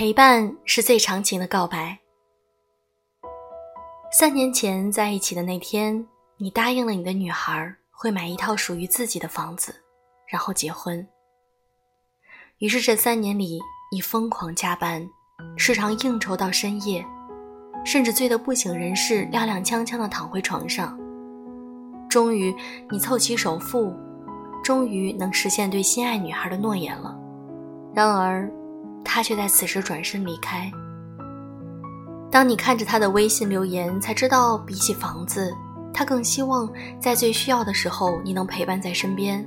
陪伴是最长情的告白。三年前在一起的那天，你答应了你的女孩会买一套属于自己的房子，然后结婚。于是这三年里，你疯狂加班，时常应酬到深夜，甚至醉得不省人事，踉踉跄跄地躺回床上。终于，你凑齐首付，终于能实现对心爱女孩的诺言了。然而。他却在此时转身离开。当你看着他的微信留言，才知道比起房子，他更希望在最需要的时候你能陪伴在身边。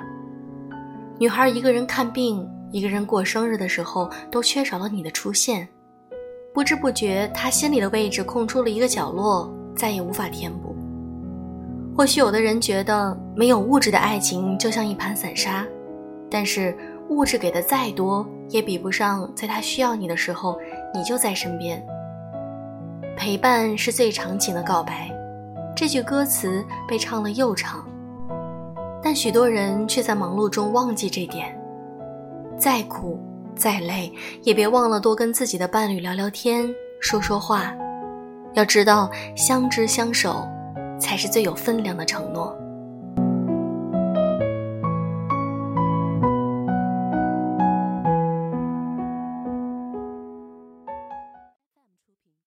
女孩一个人看病，一个人过生日的时候，都缺少了你的出现。不知不觉，他心里的位置空出了一个角落，再也无法填补。或许有的人觉得，没有物质的爱情就像一盘散沙，但是。物质给的再多，也比不上在他需要你的时候，你就在身边。陪伴是最长情的告白，这句歌词被唱了又唱，但许多人却在忙碌中忘记这点。再苦再累，也别忘了多跟自己的伴侣聊聊天，说说话。要知道，相知相守，才是最有分量的承诺。